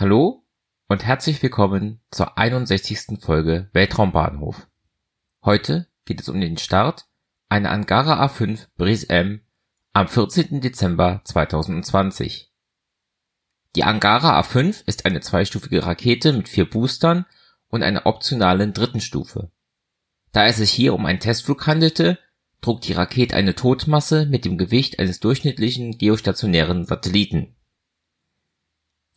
Hallo und herzlich willkommen zur 61. Folge Weltraumbahnhof. Heute geht es um den Start einer Angara A5 Brise M am 14. Dezember 2020. Die Angara A5 ist eine zweistufige Rakete mit vier Boostern und einer optionalen dritten Stufe. Da es sich hier um einen Testflug handelte, trug die Rakete eine Totmasse mit dem Gewicht eines durchschnittlichen geostationären Satelliten.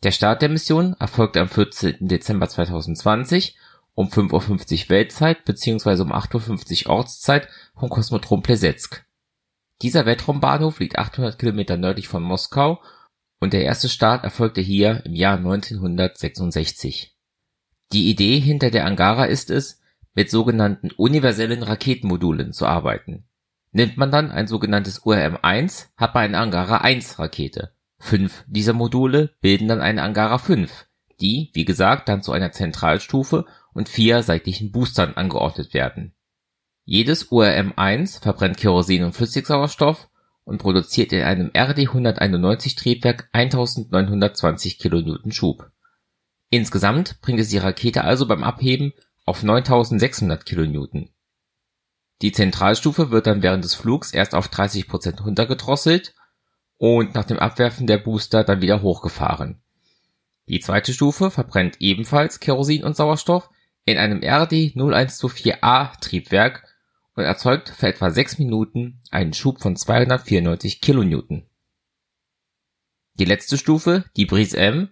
Der Start der Mission erfolgte am 14. Dezember 2020 um 5:50 Uhr Weltzeit bzw. um 8:50 Uhr Ortszeit vom Kosmodrom Plesetsk. Dieser Weltraumbahnhof liegt 800 Kilometer nördlich von Moskau und der erste Start erfolgte hier im Jahr 1966. Die Idee hinter der Angara ist es, mit sogenannten universellen Raketenmodulen zu arbeiten. Nimmt man dann ein sogenanntes URM-1, hat man eine Angara-1-Rakete. Fünf dieser Module bilden dann eine Angara 5, die, wie gesagt, dann zu einer Zentralstufe und vier seitlichen Boostern angeordnet werden. Jedes URM-1 verbrennt Kerosin und Flüssigsauerstoff und produziert in einem RD-191 Triebwerk 1920 kN Schub. Insgesamt bringt es die Rakete also beim Abheben auf 9600 kN. Die Zentralstufe wird dann während des Flugs erst auf 30 Prozent runtergedrosselt und nach dem Abwerfen der Booster dann wieder hochgefahren. Die zweite Stufe verbrennt ebenfalls Kerosin und Sauerstoff in einem RD 0124A Triebwerk und erzeugt für etwa 6 Minuten einen Schub von 294 kN. Die letzte Stufe, die Brise M,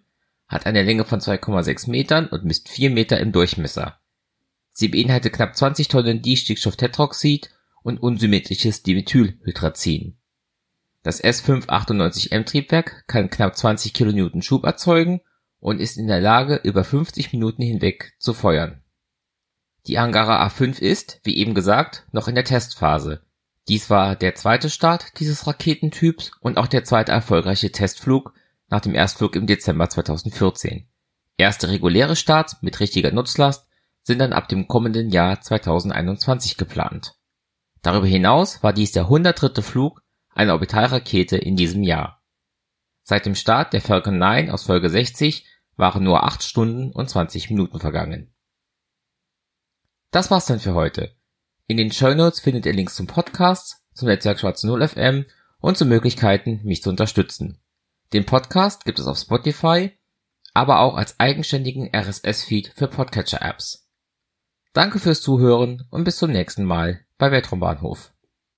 hat eine Länge von 2,6 Metern und misst 4 Meter im Durchmesser. Sie beinhaltet knapp 20 Tonnen Distickstofftetroxid und unsymmetrisches Dimethylhydrazin. Das S598M Triebwerk kann knapp 20 kN Schub erzeugen und ist in der Lage, über 50 Minuten hinweg zu feuern. Die Angara A5 ist, wie eben gesagt, noch in der Testphase. Dies war der zweite Start dieses Raketentyps und auch der zweite erfolgreiche Testflug nach dem Erstflug im Dezember 2014. Erste reguläre Starts mit richtiger Nutzlast sind dann ab dem kommenden Jahr 2021 geplant. Darüber hinaus war dies der 103. Flug einer Orbitalrakete in diesem Jahr. Seit dem Start der Falcon 9 aus Folge 60 waren nur 8 Stunden und 20 Minuten vergangen. Das war's dann für heute. In den Show Notes findet ihr Links zum Podcast, zum Netzwerk Schwarz 0 FM und zu Möglichkeiten, mich zu unterstützen. Den Podcast gibt es auf Spotify, aber auch als eigenständigen RSS-Feed für Podcatcher-Apps. Danke fürs Zuhören und bis zum nächsten Mal bei Weltraumbahnhof.